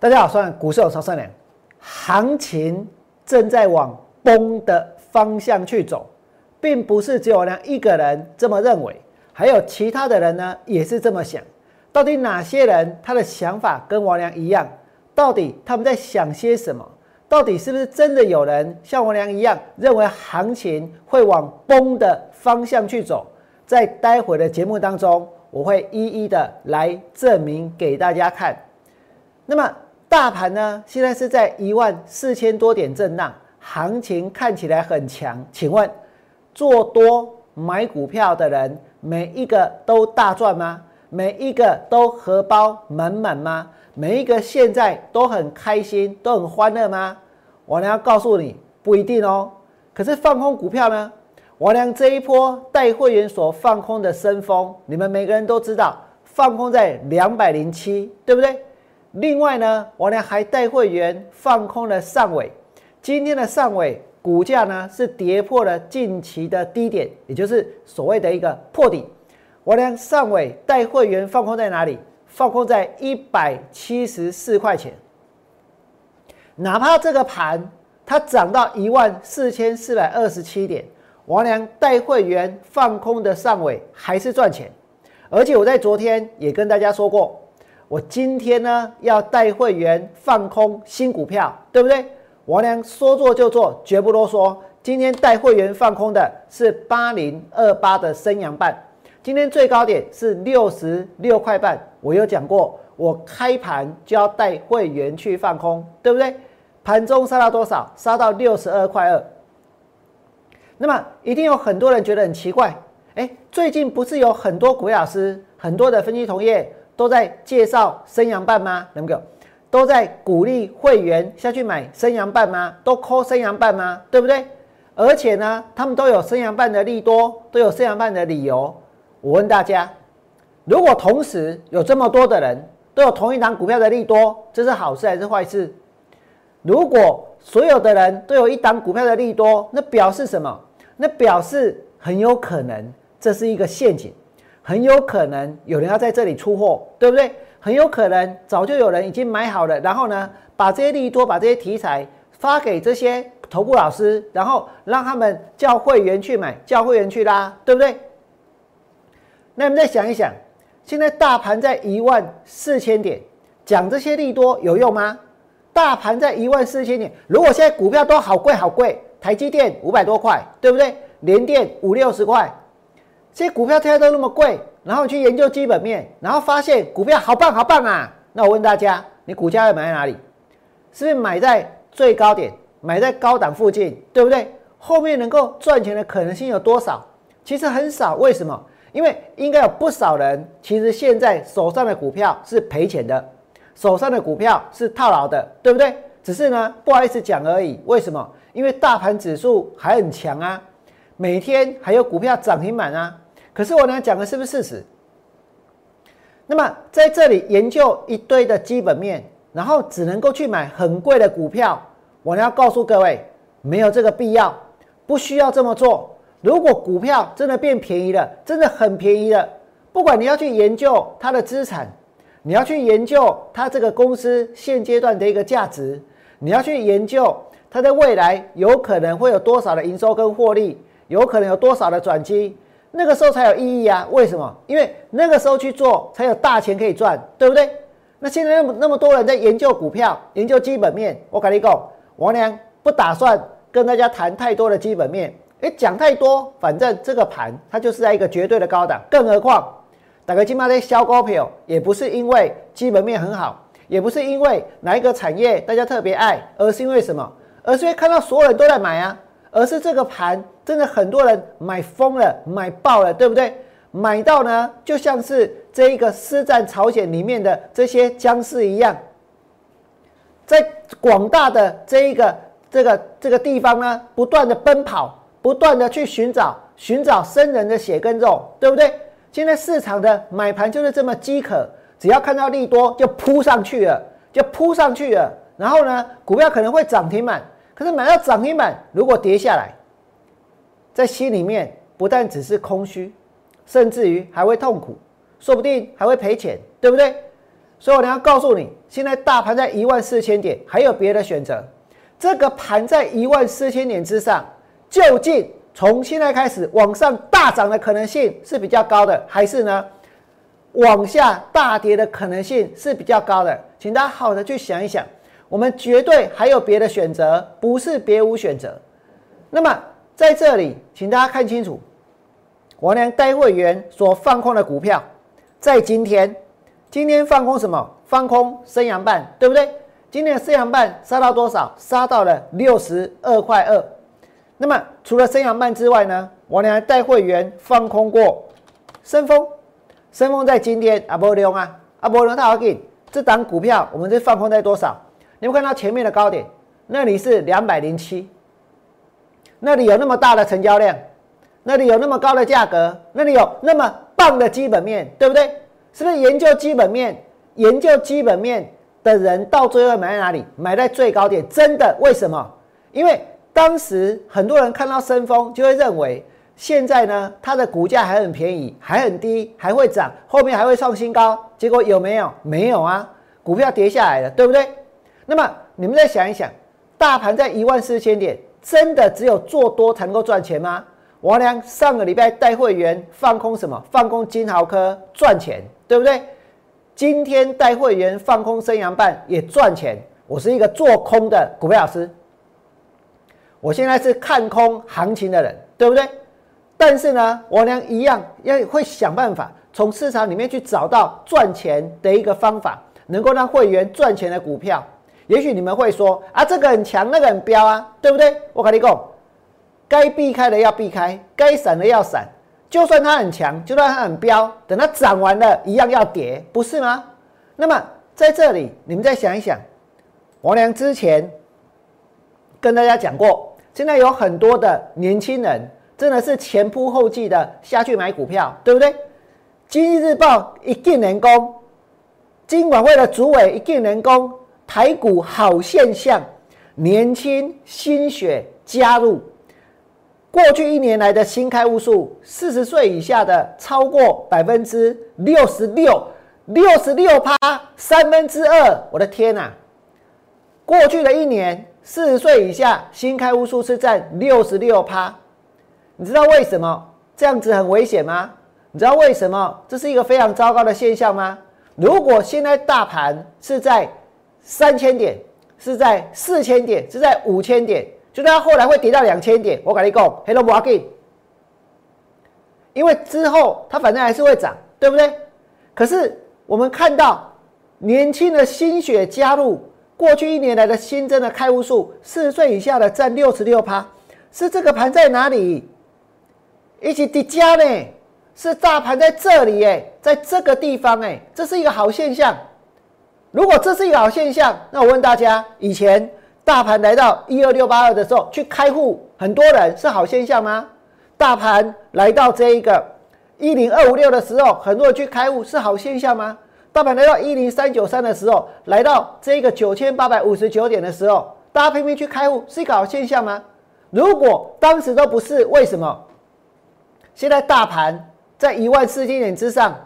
大家好，我是股市有超善良。行情正在往崩的方向去走，并不是只有王良一个人这么认为，还有其他的人呢也是这么想。到底哪些人他的想法跟王良一样？到底他们在想些什么？到底是不是真的有人像王良一样认为行情会往崩的方向去走？在待会的节目当中，我会一一的来证明给大家看。那么大盘呢，现在是在一万四千多点震荡，行情看起来很强。请问做多买股票的人，每一个都大赚吗？每一个都荷包满满吗？每一个现在都很开心，都很欢乐吗？我呢要告诉你，不一定哦。可是放空股票呢？我良这一波带会员所放空的深峰，你们每个人都知道，放空在两百零七，对不对？另外呢，我良还带会员放空了上尾，今天的上尾股价呢是跌破了近期的低点，也就是所谓的一个破底。我良上尾带会员放空在哪里？放空在一百七十四块钱，哪怕这个盘它涨到一万四千四百二十七点，王良带会员放空的上尾还是赚钱，而且我在昨天也跟大家说过，我今天呢要带会员放空新股票，对不对？王良说做就做，绝不啰嗦。今天带会员放空的是八零二八的升阳半。今天最高点是六十六块半，我有讲过，我开盘就要带会员去放空，对不对？盘中杀到多少？杀到六十二块二。那么一定有很多人觉得很奇怪，哎，最近不是有很多股票老师、很多的分析同业都在介绍升阳半吗？能够？都在鼓励会员下去买升阳半吗？都抠升阳半吗？对不对？而且呢，他们都有升阳半的利多，都有升阳半的理由。我问大家，如果同时有这么多的人都有同一档股票的利多，这是好事还是坏事？如果所有的人都有一档股票的利多，那表示什么？那表示很有可能这是一个陷阱，很有可能有人要在这里出货，对不对？很有可能早就有人已经买好了，然后呢，把这些利多、把这些题材发给这些头部老师，然后让他们叫会员去买，叫会员去拉，对不对？那我们再想一想，现在大盘在一万四千点，讲这些利多有用吗？大盘在一万四千点，如果现在股票都好贵好贵，台积电五百多块，对不对？联电五六十块，这些股票现在都那么贵，然后去研究基本面，然后发现股票好棒好棒啊！那我问大家，你股价要买在哪里？是不是买在最高点，买在高档附近，对不对？后面能够赚钱的可能性有多少？其实很少，为什么？因为应该有不少人，其实现在手上的股票是赔钱的，手上的股票是套牢的，对不对？只是呢，不好意思讲而已。为什么？因为大盘指数还很强啊，每天还有股票涨停板啊。可是我呢讲的是不是事实？那么在这里研究一堆的基本面，然后只能够去买很贵的股票，我呢要告诉各位，没有这个必要，不需要这么做。如果股票真的变便宜了，真的很便宜了，不管你要去研究它的资产，你要去研究它这个公司现阶段的一个价值，你要去研究它在未来有可能会有多少的营收跟获利，有可能有多少的转机，那个时候才有意义啊！为什么？因为那个时候去做才有大钱可以赚，对不对？那现在那么那么多人在研究股票，研究基本面，我跟你讲，王良不打算跟大家谈太多的基本面。哎，讲太多，反正这个盘它就是在一个绝对的高档，更何况打个金马在消高票，也不是因为基本面很好，也不是因为哪一个产业大家特别爱，而是因为什么？而是因为看到所有人都在买啊，而是这个盘真的很多人买疯了，买爆了，对不对？买到呢，就像是这一个师战朝鲜里面的这些僵尸一样，在广大的这一个这个这个地方呢，不断的奔跑。不断的去寻找寻找生人的血跟肉，对不对？现在市场的买盘就是这么饥渴，只要看到利多就扑上去了，就扑上去了。然后呢，股票可能会涨停板，可是买到涨停板，如果跌下来，在心里面不但只是空虚，甚至于还会痛苦，说不定还会赔钱，对不对？所以我要告诉你，现在大盘在一万四千点，还有别的选择。这个盘在一万四千点之上，究竟从现在开始往上大涨的可能性是比较高的，还是呢往下大跌的可能性是比较高的？请大家好的去想一想。我们绝对还有别的选择，不是别无选择。那么在这里，请大家看清楚，我娘带会员所放空的股票，在今天，今天放空什么？放空升阳半，对不对？今天的升阳半杀到多少？杀到了六十二块二。那么除了升阳半之外呢？我娘带会员放空过升风，升风在今天阿波利用啊，阿波利用它好紧，这档股票我们这放空在多少？你们看到前面的高点，那里是两百零七，那里有那么大的成交量，那里有那么高的价格，那里有那么棒的基本面，对不对？是不是研究基本面、研究基本面的人到最后买在哪里？买在最高点，真的？为什么？因为当时很多人看到升风，就会认为现在呢，它的股价还很便宜，还很低，还会涨，后面还会创新高。结果有没有？没有啊，股票跌下来了，对不对？那么你们再想一想，大盘在一万四千点，真的只有做多才能够赚钱吗？王良上个礼拜带会员放空什么？放空金豪科赚钱，对不对？今天带会员放空升阳半也赚钱。我是一个做空的股票老师，我现在是看空行情的人，对不对？但是呢，王良一样要会想办法从市场里面去找到赚钱的一个方法，能够让会员赚钱的股票。也许你们会说啊，这个很强，那个很彪啊，对不对？我跟你讲，该避开的要避开，该闪的要闪。就算它很强，就算它很彪，等它涨完了，一样要跌，不是吗？那么在这里，你们再想一想，王良之前跟大家讲过，现在有很多的年轻人真的是前仆后继的下去买股票，对不对？经济日报一定能攻，金管会的主委一定能攻。台股好现象，年轻心血加入。过去一年来的新开户数，四十岁以下的超过百分之六十六，六十六趴，三分之二。我的天呐！过去的一年，四十岁以下新开户数是占六十六趴。你知道为什么这样子很危险吗？你知道为什么这是一个非常糟糕的现象吗？如果现在大盘是在三千点是在四千点，是在五千点，就它后来会跌到两千点。我跟你讲，Hello Market，因为之后它反正还是会涨，对不对？可是我们看到年轻的心血加入，过去一年来的新增的开户数，四十岁以下的占六十六趴，是这个盘在哪里？一起叠加呢？是大盘在这里哎，在这个地方哎，这是一个好现象。如果这是一个好现象，那我问大家：以前大盘来到一二六八二的时候去开户，很多人是好现象吗？大盘来到这一个一零二五六的时候，很多人去开户是好现象吗？大盘来到一零三九三的时候，来到这个九千八百五十九点的时候，大家拼命去开户是一个好现象吗？如果当时都不是，为什么现在大盘在一万四千点之上，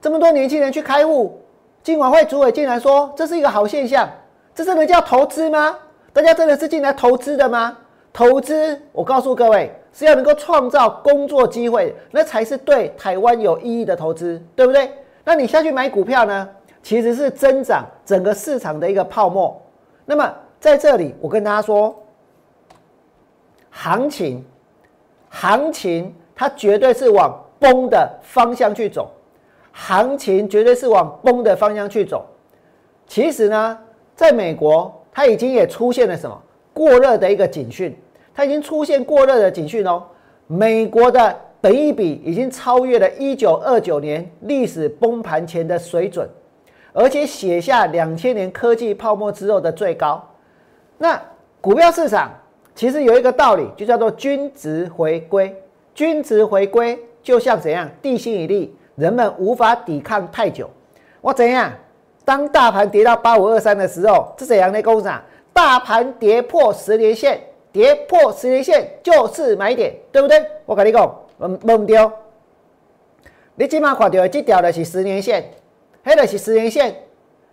这么多年轻人去开户？金管会主委竟然说这是一个好现象，这真的叫投资吗？大家真的是进来投资的吗？投资，我告诉各位是要能够创造工作机会，那才是对台湾有意义的投资，对不对？那你下去买股票呢，其实是增长整个市场的一个泡沫。那么在这里，我跟大家说，行情，行情它绝对是往崩的方向去走。行情绝对是往崩的方向去走。其实呢，在美国，它已经也出现了什么过热的一个警讯，它已经出现过热的警讯哦。美国的本益比已经超越了一九二九年历史崩盘前的水准，而且写下两千年科技泡沫之后的最高。那股票市场其实有一个道理，就叫做均值回归。均值回归就像怎样地心引力。人们无法抵抗太久，我怎样？当大盘跌到八五二三的时候，是怎样的工厂？大盘跌破十年线，跌破十年线就是买点，对不对？我跟你讲，唔唔丢。你起码看到的这条的是十年线，黑的是十年线，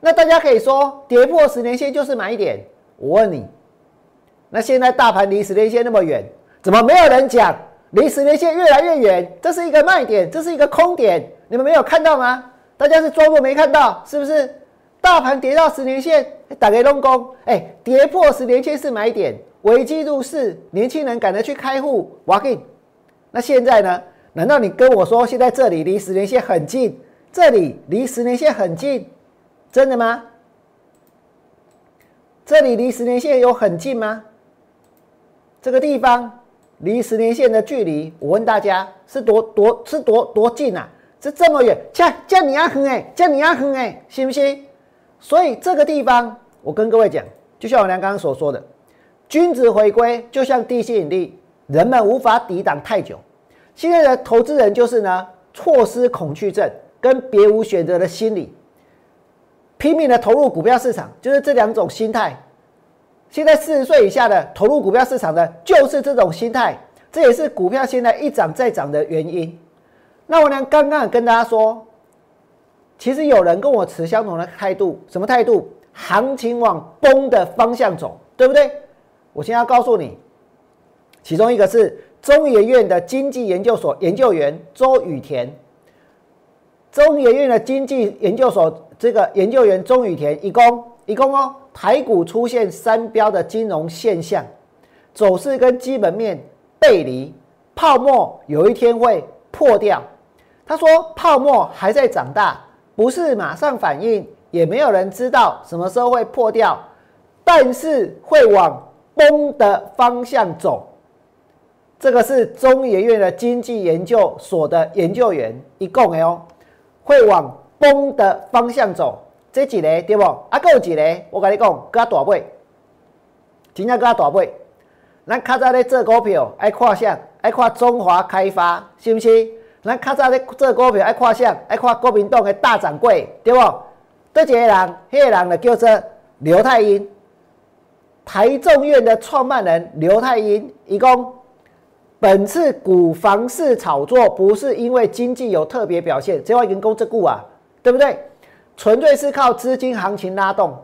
那大家可以说跌破十年线就是买点。我问你，那现在大盘离十年线那么远，怎么没有人讲离十年线越来越远？这是一个卖点，这是一个空点，你们没有看到吗？大家是装作没看到，是不是？大盘跌到十年线，打给龙工，哎，跌破十年线是买点，危机入市，年轻人赶着去开户，哇给。那现在呢？难道你跟我说现在这里离十年线很近？这里离十年线很近，真的吗？这里离十年线有很近吗？这个地方离十年线的距离，我问大家是多多是多多近啊？是这么远？像像你阿恒哎，像你阿恒哎，信不信？所以这个地方，我跟各位讲，就像我娘刚刚所说的，君子回归就像地心引力，人们无法抵挡太久。现在的投资人就是呢，错失恐惧症跟别无选择的心理，拼命的投入股票市场，就是这两种心态。现在四十岁以下的投入股票市场的，就是这种心态，这也是股票现在一涨再涨的原因。那我呢，刚刚跟大家说，其实有人跟我持相同的态度，什么态度？行情往崩的方向走，对不对？我现在要告诉你，其中一个是。中研院的经济研究所研究员周雨田，中研院的经济研究所这个研究员周雨田，一共一共哦，台股出现三标的金融现象，走势跟基本面背离，泡沫有一天会破掉。他说泡沫还在长大，不是马上反应，也没有人知道什么时候会破掉，但是会往崩的方向走。这个是中研院的经济研究所的研究员一共哦，会往崩的方向走。这几个对不？啊，够几个？我跟你讲，加大倍，真正加大倍。咱较早咧做股票爱看啥？爱看中华开发，是不是？咱较早咧做股票爱看啥？爱看国民党的大掌柜，对不？这几个人，迄个人就叫做刘太英，台中院的创办人刘太英，一共。本次股房市炒作不是因为经济有特别表现，这话已经够这股啊，对不对？纯粹是靠资金行情拉动，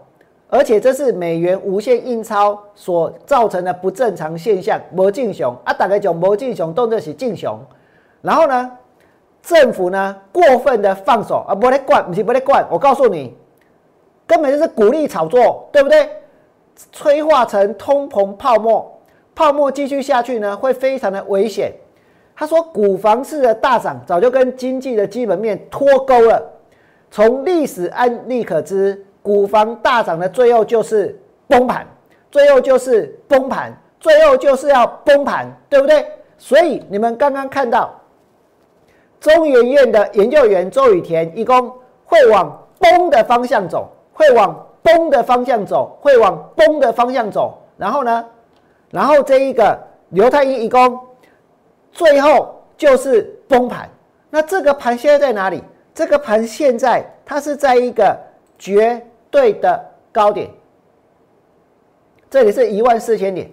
而且这是美元无限印钞所造成的不正常现象。魔镜熊啊，大概叫魔镜熊动作是镜熊，然后呢，政府呢过分的放手啊，不得管，不是不得管，我告诉你，根本就是鼓励炒作，对不对？催化成通膨泡沫。泡沫继续下去呢，会非常的危险。他说，股房市的大涨早就跟经济的基本面脱钩了。从历史案例可知，股房大涨的最后就是崩盘，最后就是崩盘，最后就是要崩盘，对不对？所以你们刚刚看到中研院的研究员周雨田一共会往崩的方向走，会往崩的方向走，会往崩的方向走，然后呢？然后这一个刘太一一公，最后就是崩盘。那这个盘现在在哪里？这个盘现在它是在一个绝对的高点，这里是一万四千点。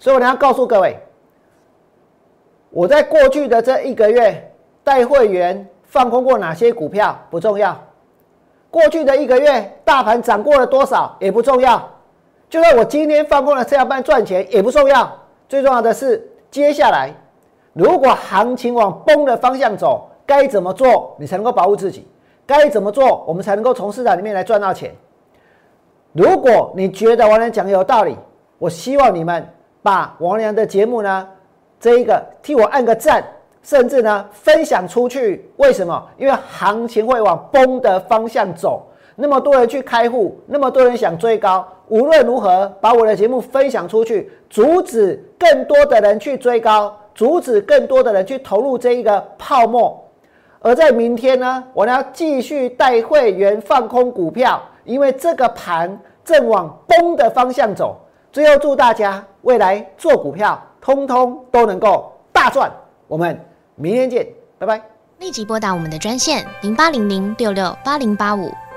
所以我要告诉各位，我在过去的这一个月带会员放空过哪些股票不重要，过去的一个月大盘涨过了多少也不重要。就算我今天放空了这样半赚钱也不重要，最重要的是接下来如果行情往崩的方向走，该怎么做你才能够保护自己？该怎么做我们才能够从市场里面来赚到钱？如果你觉得王良讲的有道理，我希望你们把王良的节目呢，这一个替我按个赞，甚至呢分享出去。为什么？因为行情会往崩的方向走。那么多人去开户，那么多人想追高，无论如何把我的节目分享出去，阻止更多的人去追高，阻止更多的人去投入这一个泡沫。而在明天呢，我呢要继续带会员放空股票，因为这个盘正往崩的方向走。最后祝大家未来做股票，通通都能够大赚。我们明天见，拜拜。立即拨打我们的专线零八零零六六八零八五。